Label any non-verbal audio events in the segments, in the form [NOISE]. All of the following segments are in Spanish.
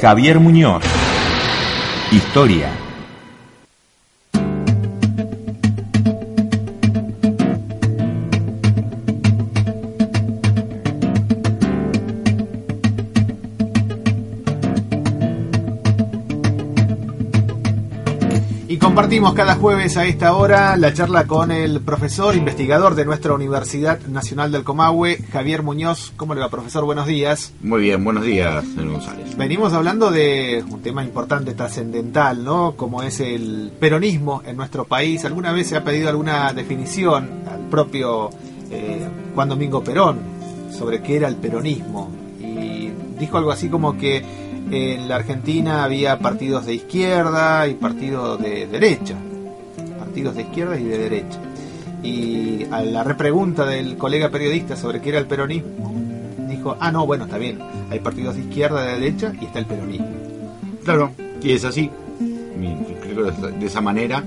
Javier Muñoz. Historia. Compartimos cada jueves a esta hora la charla con el profesor investigador de nuestra Universidad Nacional del Comahue, Javier Muñoz. ¿Cómo le va, profesor? Buenos días. Muy bien, buenos días, señor González. Venimos hablando de un tema importante, trascendental, ¿no? Como es el peronismo en nuestro país. ¿Alguna vez se ha pedido alguna definición al propio eh, Juan Domingo Perón sobre qué era el peronismo? Y dijo algo así como que en la Argentina había partidos de izquierda y partidos de derecha. Partidos de izquierda y de derecha. Y a la repregunta del colega periodista sobre qué era el peronismo, dijo, ah, no, bueno, está bien, hay partidos de izquierda, de derecha y está el peronismo. Claro, y es así. Creo que de esa manera.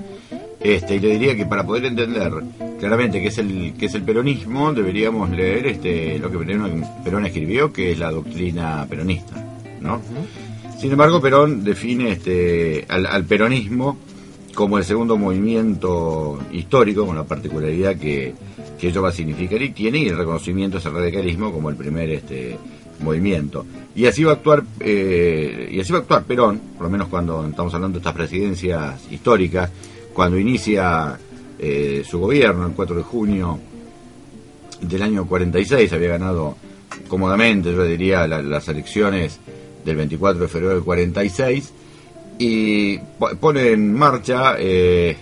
Este, y le diría que para poder entender claramente qué es el qué es el peronismo, deberíamos leer este lo que Perón, Perón escribió, que es la doctrina peronista. ¿No? Sin embargo, Perón define este, al, peronismo como el segundo movimiento histórico, con la particularidad que, que ello va a significar y tiene, y el reconocimiento a ese radicalismo como el primer este, movimiento. Y así va a actuar, eh, y así va a actuar Perón, por lo menos cuando estamos hablando de estas presidencias históricas, cuando inicia eh, su gobierno, el 4 de junio del año 46, había ganado cómodamente, yo diría, la, las elecciones del 24 de febrero del 46 y pone en marcha eh,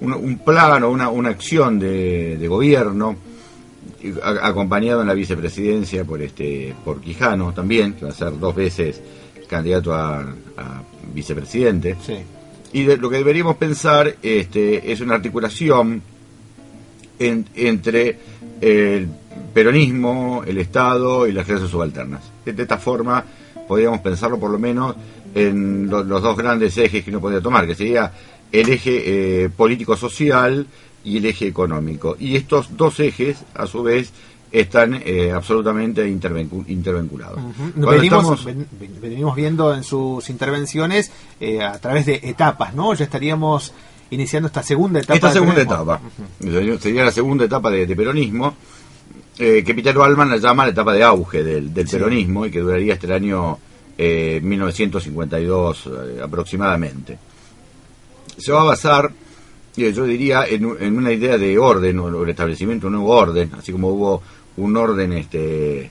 un, un, plan o una, una acción de, de gobierno a, acompañado en la vicepresidencia por este por Quijano también que va a ser dos veces candidato a, a vicepresidente Sí. y de, lo que deberíamos pensar este es una articulación en, entre el peronismo el Estado y las clases subalternas de esta forma podríamos pensarlo por lo menos en lo, los dos grandes ejes que uno podría tomar, que sería el eje eh, político-social y el eje económico. Y estos dos ejes, a su vez, están eh, absolutamente intervinculados. Uh -huh. venimos, estamos... ven, venimos, viendo en sus intervenciones eh, a través de etapas, ¿no? Ya estaríamos iniciando esta segunda etapa. Esta segunda etapa. Uh -huh. Sería la segunda etapa de, de peronismo eh, que Peter Wallman la llama la etapa de auge del, del sí. peronismo y que duraría hasta el año eh, 1952 eh, aproximadamente. Se va a basar, yo diría, en, en, una idea de orden o el establecimiento de un nuevo orden, así como hubo un orden este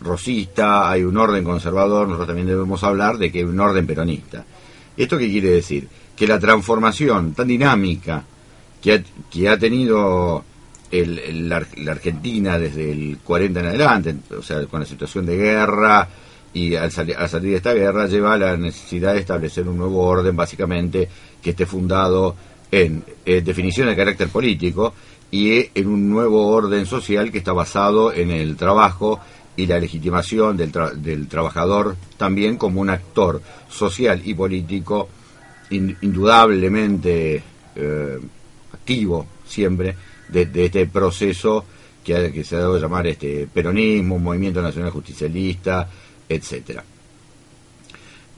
rosista, hay un orden conservador, nosotros también debemos hablar de que hay un orden peronista. ¿Esto qué quiere decir? Que la transformación tan dinámica que ha, que ha tenido el, la, Argentina desde el 40 en adelante, o sea, con la situación de guerra y al, al, salir de esta guerra lleva a la necesidad de establecer un nuevo orden, básicamente, que esté fundado en definición de carácter político y en un nuevo orden social que está basado en el trabajo y la legitimación del, tra del trabajador también como un actor social y político in indudablemente eh, activo siempre de, de este proceso que, que, se ha dado a llamar este peronismo, movimiento nacional justicialista, etcétera.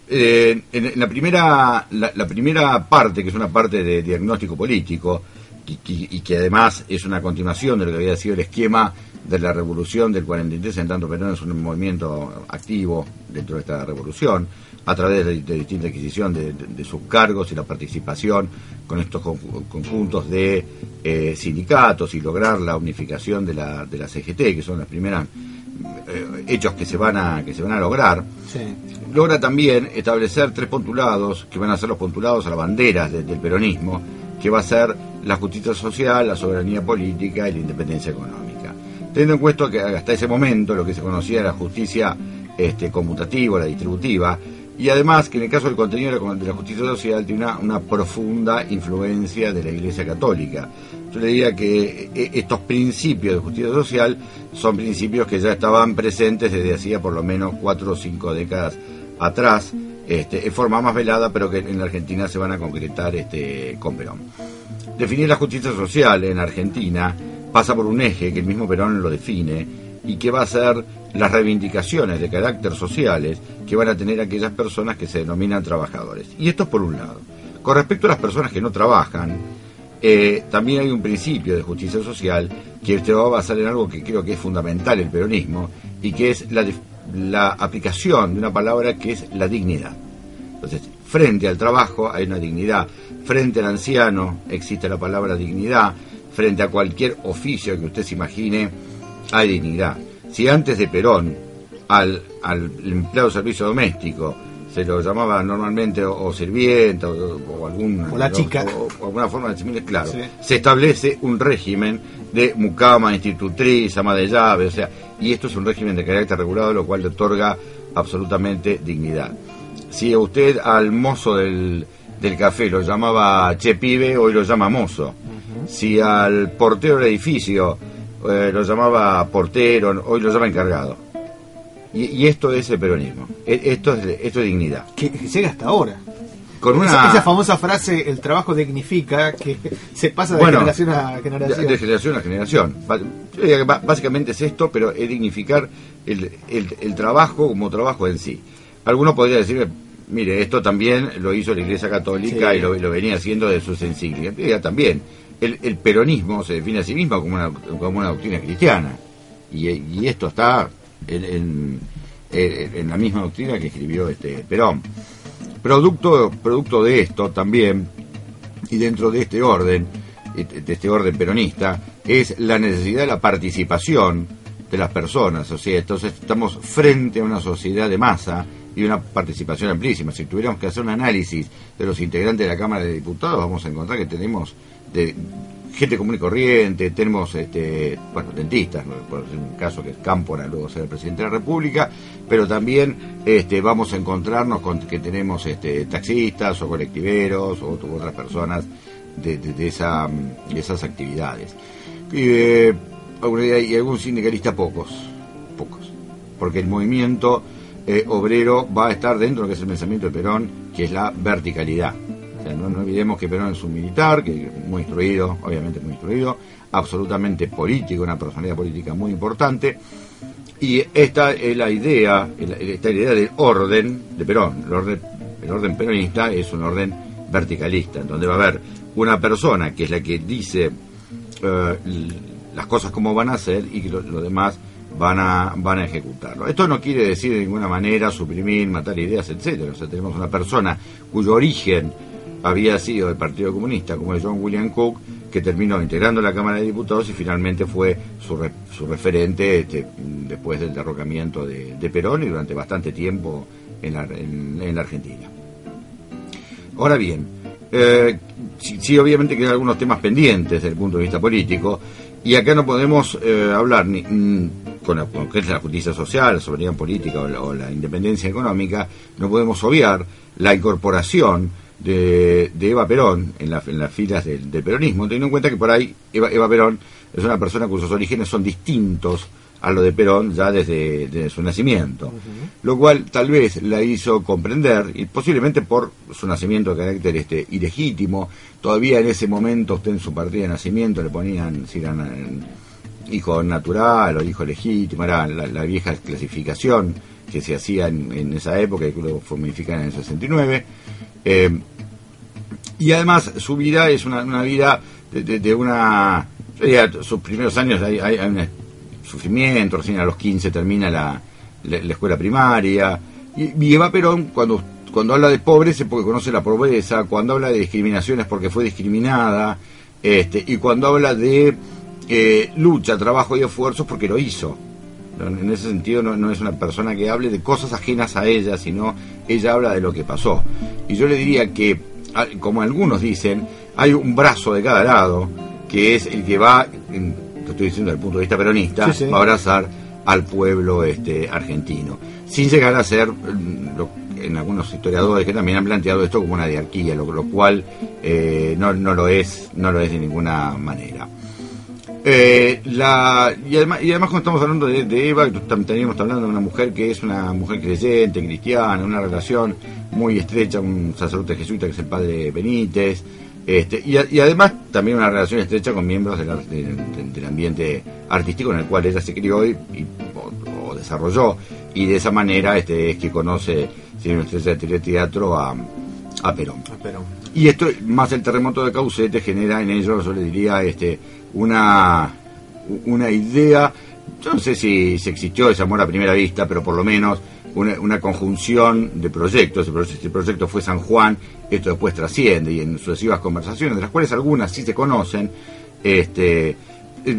Eh, en, la primera la, la, primera parte, que es una parte de diagnóstico político, y, y, y, que además es una continuación de lo que había sido el esquema de la revolución del 43, en tanto Perón es un movimiento activo dentro de esta revolución, a través de, de distinta adquisición de, de, de, sus cargos y la participación con estos conjuntos de eh, sindicatos y lograr la unificación de la, de la CGT, que son las primeras eh, hechos que se van a que se van a lograr. Sí. Logra también establecer tres postulados que van a ser los postulados a las banderas de, del peronismo, que va a ser la justicia social, la soberanía política y la independencia económica. Teniendo en cuenta que hasta ese momento lo que se conocía era la justicia este, conmutativa, la distributiva, y además que en el caso del contenido de la justicia social tiene una, una profunda influencia de la Iglesia Católica. Yo le diría que eh, estos principios de justicia social son principios que ya estaban presentes desde hacía por lo menos cuatro o cinco décadas atrás, este, en forma más velada, pero que en la Argentina se van a concretar este, con Perón. Definir la justicia social en Argentina pasa por un eje que el mismo Perón lo define y que va a ser las reivindicaciones de carácter sociales que van a tener aquellas personas que se denominan trabajadores. Y esto es por un lado. Con respecto a las personas que no trabajan, eh, también hay un principio de justicia social que se va a basar en algo que creo que es fundamental el peronismo y que es la, la aplicación de una palabra que es la dignidad. Entonces, frente al trabajo hay una dignidad, frente al anciano existe la palabra dignidad, frente a cualquier oficio que usted se imagine hay dignidad. Si antes de Perón al, al empleado de servicio doméstico se lo llamaba normalmente o, sirvienta o, la chica o, alguna forma de similar, claro, se establece un régimen de mucama, institutriz, ama de llave, o sea, y esto es un régimen de carácter regulado, lo cual le otorga absolutamente dignidad. Si usted al mozo del, del café lo llamaba che pibe, hoy lo llama mozo. Si al portero del edificio eh, lo llamaba portero, hoy lo llama encargado. Y, esto es el peronismo, e, esto es, esto es dignidad. Que, llega hasta ahora. Con una... esa, famosa frase, el trabajo dignifica, que [LAUGHS] se pasa de generación a generación. De, generación a generación. Básicamente es esto, pero es dignificar el, el, trabajo como trabajo en sí. Algunos podrían decir, mire, esto también lo hizo la Iglesia Católica y lo, venía haciendo de sus encíclicas. También, el, el, peronismo se define a sí mismo como una, como una doctrina cristiana. Y, esto está en, en, la misma doctrina que escribió este Perón. Producto, producto de esto también, y dentro de este orden, de este orden peronista, es la necesidad de la participación de las personas. O sea, entonces estamos frente a una sociedad de masa y una participación amplísima. Si tuviéramos que hacer un análisis de los integrantes de la Cámara de Diputados, vamos a encontrar que tenemos gente común y corriente, tenemos este, bueno, dentistas, por un caso que es Cámpora, luego ser el presidente de la República, pero también este, vamos a encontrarnos con que tenemos este, taxistas o colectiveros o otras personas de, de, esa, de esas actividades. Eh, y algún sindicalista pocos, pocos, porque el movimiento eh, obrero va a estar dentro de lo que es el pensamiento de Perón, que es la verticalidad. no, no, olvidemos que Perón es un militar, que muy instruido, obviamente muy instruido, absolutamente político, una personalidad política muy importante. Y esta es la idea, esta idea del orden de Perón. El orden, el orden peronista es un orden verticalista, en donde va a haber una persona que es la que dice eh, las cosas como van a ser y que lo demás van a, van a ejecutarlo. Esto no quiere decir de ninguna manera suprimir, matar ideas, etcétera. O sea, tenemos una persona cuyo origen había sido del Partido Comunista, como es John William Cook, que terminó integrando la Cámara de Diputados y finalmente fue su, su referente este, después del derrocamiento de, Perón y durante bastante tiempo en la, en, Argentina. Ahora bien, eh, sí, obviamente quedan algunos temas pendientes desde el punto de vista político, y acá no podemos eh, hablar ni, mm, con, la, que es la justicia social, la soberanía política o la, independencia económica, no podemos obviar la incorporación de, Eva Perón en, las filas del, peronismo, teniendo en cuenta que por ahí Eva, Perón es una persona cuyos orígenes son distintos a lo de Perón ya desde, su nacimiento, lo cual tal vez la hizo comprender, y posiblemente por su nacimiento de carácter este, ilegítimo, todavía en ese momento usted en su partida de nacimiento le ponían si eran hijo natural o hijo legítimo, era la, vieja clasificación que se hacía en, esa época y que luego fue modificada en el 69. Eh, y además su vida es una, vida de, una... sus primeros años hay, un sufrimiento, recién a los 15 termina la, la, escuela primaria. Y, Eva Perón, cuando, cuando habla de pobreza es porque conoce la pobreza, cuando habla de discriminación es porque fue discriminada, este, y cuando habla de eh, lucha, trabajo y esfuerzos porque lo hizo. En ese sentido no, es una persona que hable de cosas ajenas a ella, sino ella habla de lo que pasó. Y yo le diría que, como algunos dicen, hay un brazo de cada lado que es el que va, lo estoy diciendo desde el punto de vista peronista, va a abrazar al pueblo este argentino, sin llegar a ser mm, en algunos historiadores que también han planteado esto como una diarquía, lo, cual eh, no, no lo es, no lo es de ninguna manera. Eh, la, y, además, y además cuando estamos hablando de, Eva, teníamos hablando de una mujer que es una mujer creyente, cristiana, una relación muy estrecha un sacerdote jesuita que es el padre Benítez, este, y, además también una relación estrecha con miembros del, ambiente artístico en el cual ella se crió y, o, desarrolló, y de esa manera este, es que conoce, si usted de teatro, a, a Perón. Y esto, más el terremoto de Caucete, genera en ellos, yo le diría, este, una, una idea, yo no sé si, si existió ese amor a primera vista, pero por lo menos una, conjunción de proyectos. Este proyecto fue San Juan, esto después trasciende y en sucesivas conversaciones, de las cuales algunas sí se conocen, este,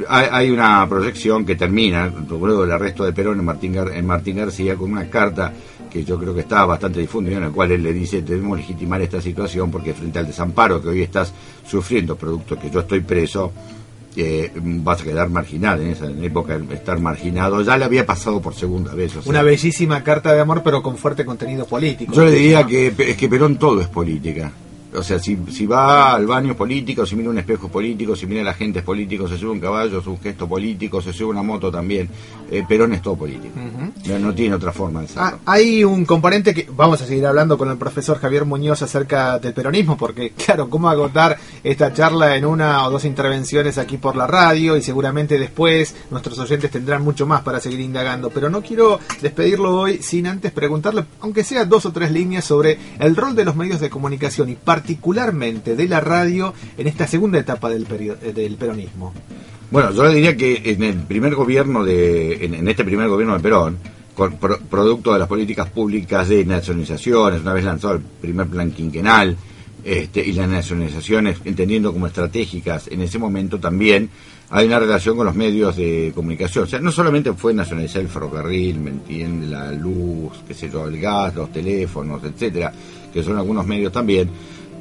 hay, una proyección que termina, luego del arresto de Perón en Martín, en Martín García, con una carta que yo creo que está bastante difundida, en la cual él le dice, debemos legitimar esta situación porque frente al desamparo que hoy estás sufriendo, producto que yo estoy preso, eh, vas a quedar marginal en esa época estar marginado ya le había pasado por segunda vez una bellísima carta de amor pero con fuerte contenido político. Yo le diría que es que Perón todo es política o sea, si, si va al baño político, si mira un espejo político, si mira a la gente político, se sube un caballo, es un gesto político, se sube una moto también. Eh, Perón es todo político. no, tiene otra forma de. Ah, hay un componente que vamos a seguir hablando con el profesor Javier Muñoz acerca del peronismo, porque [LAUGHS] claro, cómo agotar esta charla en una o dos intervenciones aquí por la radio y seguramente después nuestros oyentes tendrán mucho más para seguir indagando. Pero no quiero despedirlo hoy sin antes preguntarle, aunque sea dos o tres líneas, sobre el rol de los medios de comunicación y particularmente de la radio en esta segunda etapa del, del peronismo? Bueno, yo le diría que en el primer gobierno de, en, este primer gobierno de Perón, producto de las políticas públicas de nacionalizaciones, una vez lanzado el primer plan quinquenal, este, y las nacionalizaciones entendiendo como estratégicas en ese momento también hay una relación con los medios de comunicación. O sea, no solamente fue nacionalizar el ferrocarril, ¿me entiende? La luz, qué sé yo, el gas, los teléfonos, etcétera, que son algunos medios también,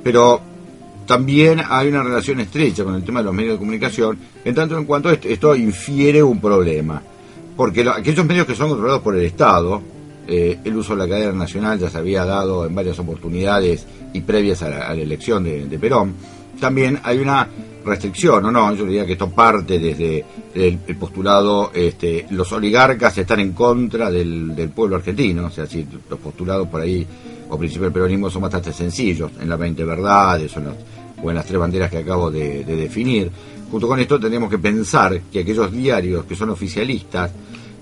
pero también hay una relación estrecha con el tema de los medios de comunicación, en tanto en cuanto esto, infiere un problema. Porque aquellos medios que son controlados por el Estado, eh, el uso de la cadena nacional ya se había dado en varias oportunidades y previas a la, elección de, Perón, también hay una restricción, ¿o no? Yo diría que esto parte desde el, postulado, este, los oligarcas están en contra del, pueblo argentino, o sea, si los postulados por ahí o principios del peronismo son bastante sencillos, en las 20 verdades o en, las, tres banderas que acabo de, definir. Junto con esto tenemos que pensar que aquellos diarios que son oficialistas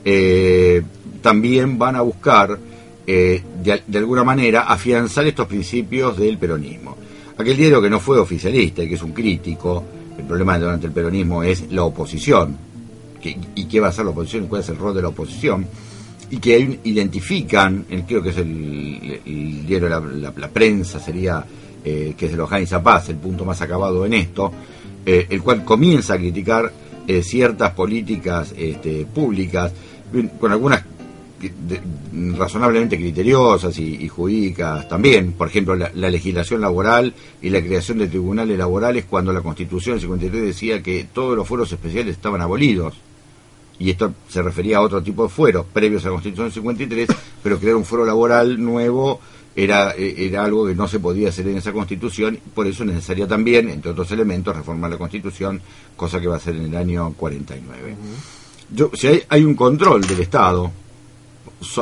eh, también van a buscar eh, de, alguna manera afianzar estos principios del peronismo. Aquel diario que no fue oficialista y que es un crítico, el problema durante el peronismo es la oposición. ¿Y qué va a ser la oposición? ¿Cuál es el rol de la oposición? y que identifican, creo que es el, diario la, la, prensa, sería eh, que es de los Jaime Zapaz, el punto más acabado en esto, eh, el cual comienza a criticar eh, ciertas políticas este, públicas, con algunas razonablemente criteriosas y, jurídicas también, por ejemplo, la, la, legislación laboral y la creación de tribunales laborales cuando la Constitución del 53 decía que todos los fueros especiales estaban abolidos. Y esto se refería a otro tipo de fueros previos a la Constitución del 53, pero crear un fuero laboral nuevo era, eh, era algo que no se podía hacer en esa Constitución, por eso es necesaria también, entre otros elementos, reformar la Constitución, cosa que va a ser en el año 49. Yo, si hay, hay un control del Estado,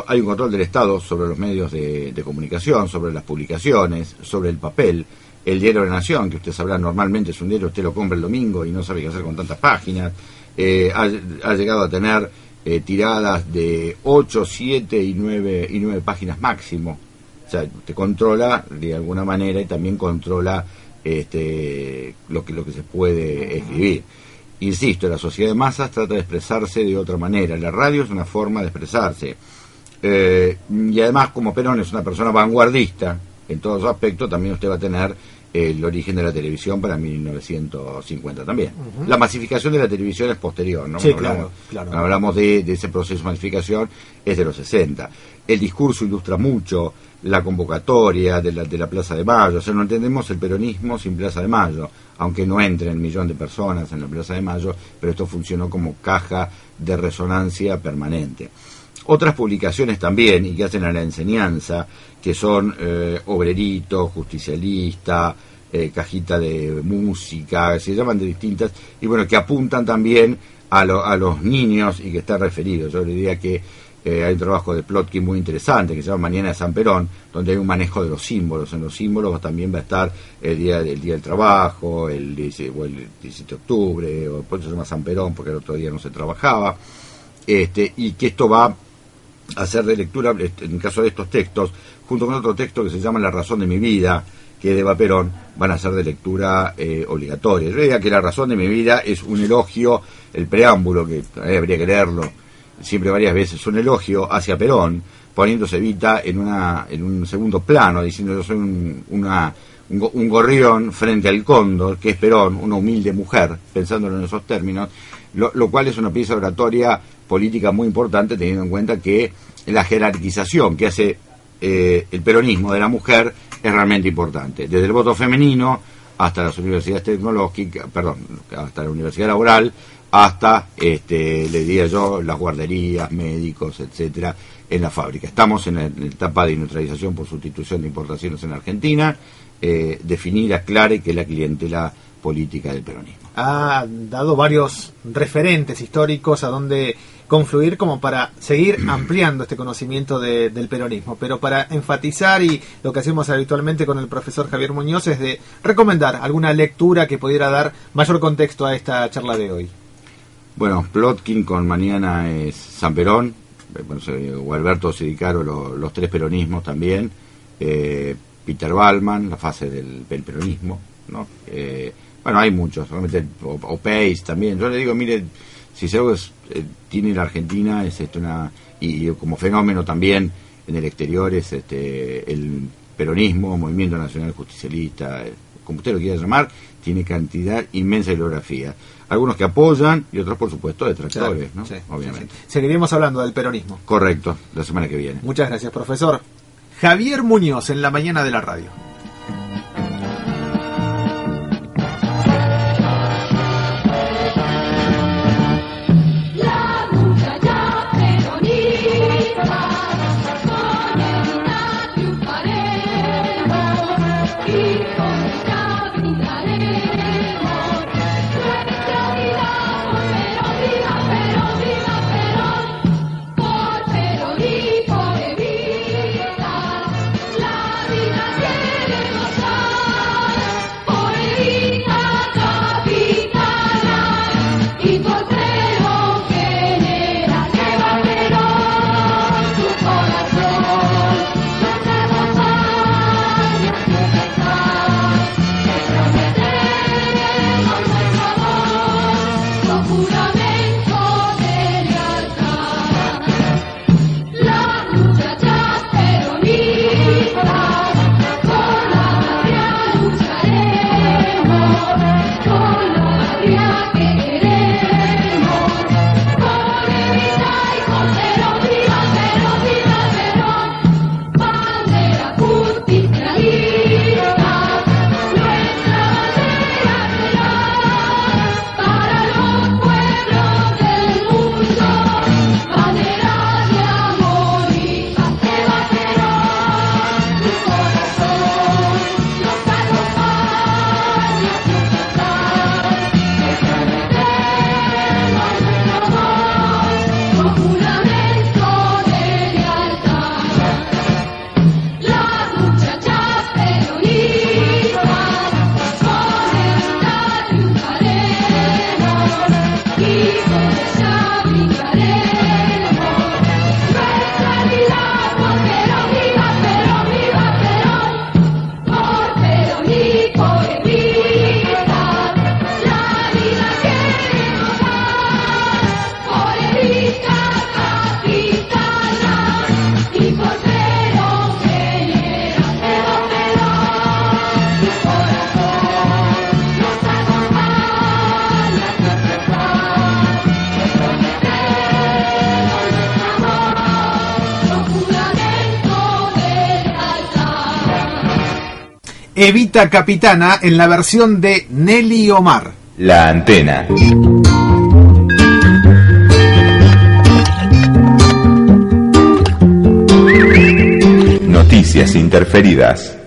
hay un control del Estado sobre los medios de, de, comunicación, sobre las publicaciones, sobre el papel. El diario de la Nación, que usted sabrá normalmente es un diario, usted lo compra el domingo y no sabe qué hacer con tantas páginas. Eh, ha, llegado a tener eh, tiradas de 8, 7 y 9, y 9 páginas máximo. O sea, te controla de alguna manera y también controla este, lo, que, lo que se puede escribir. Insisto, la sociedad de masas trata de expresarse de otra manera. La radio es una forma de expresarse. Eh, y además, como Perón es una persona vanguardista en todos los aspectos, también usted va a tener el origen de la televisión para 1950 también. La masificación de la televisión es posterior, ¿no? Sí, claro, hablamos, de, ese proceso de masificación, es de los 60. El discurso ilustra mucho la convocatoria de la, de la Plaza de Mayo, o sea, no entendemos el peronismo sin Plaza de Mayo, aunque no entre el millón de personas en la Plaza de Mayo, pero esto funcionó como caja de resonancia permanente. Otras publicaciones también, y que hacen a la enseñanza, que son eh, Obrerito, Justicialista, eh, Cajita de Música, se llaman de distintas, y bueno, que apuntan también a, a los niños y que está referido. Yo le diría que eh, hay un trabajo de Plotkin muy interesante que se llama Mañana de San Perón, donde hay un manejo de los símbolos. En los símbolos también va a estar el día del día del trabajo, el, el 17 de octubre, o eso se llama San Perón, porque el otro día no se trabajaba, este, y que esto va hacer de lectura, en el caso de estos textos, junto con otro texto que se llama La razón de mi vida, que de Eva Perón, van a ser de lectura eh, obligatoria. Yo diría que La razón de mi vida es un elogio, el preámbulo, que habría que leerlo siempre varias veces, un elogio hacia Perón, poniéndose Evita en, una, en un segundo plano, diciendo yo soy un, una, un, gorrión frente al cóndor, que es Perón, una humilde mujer, pensándolo en esos términos, lo, cual es una pieza oratoria política muy importante, teniendo en cuenta que la jerarquización que hace eh, el peronismo de la mujer es realmente importante, desde el voto femenino hasta las universidades tecnológicas, perdón, hasta la universidad laboral, hasta, este, le diría yo, las guarderías, médicos, etcétera, en la fábrica. Estamos en la, etapa de neutralización por sustitución de importaciones en Argentina, eh, definir, aclare que la clientela política del peronismo. Ha dado varios referentes históricos a donde confluir como para seguir ampliando este conocimiento del peronismo. Pero para enfatizar y lo que hacemos habitualmente con el profesor Javier Muñoz es de recomendar alguna lectura que pudiera dar mayor contexto a esta charla de hoy. Bueno, Plotkin con Mañana es San Perón, eh, bueno, o Alberto Sidicaro, los tres peronismos también, eh, Peter Ballman, la fase del, peronismo, ¿no? Eh, bueno, hay muchos, realmente, o, Pace también. Yo le digo, mire, si se algo tiene la Argentina, es esto una, y como fenómeno también en el exterior, es este el peronismo, Movimiento Nacional Justicialista, como usted lo quiera llamar, tiene cantidad inmensa de bibliografía. Algunos que apoyan y otros, por supuesto, detractores, ¿no? Obviamente. Seguiremos hablando del peronismo. Correcto, la semana que viene. Muchas gracias, profesor. Javier Muñoz en la mañana de la radio. Evita Capitana en la versión de Nelly Omar. La antena. Noticias interferidas.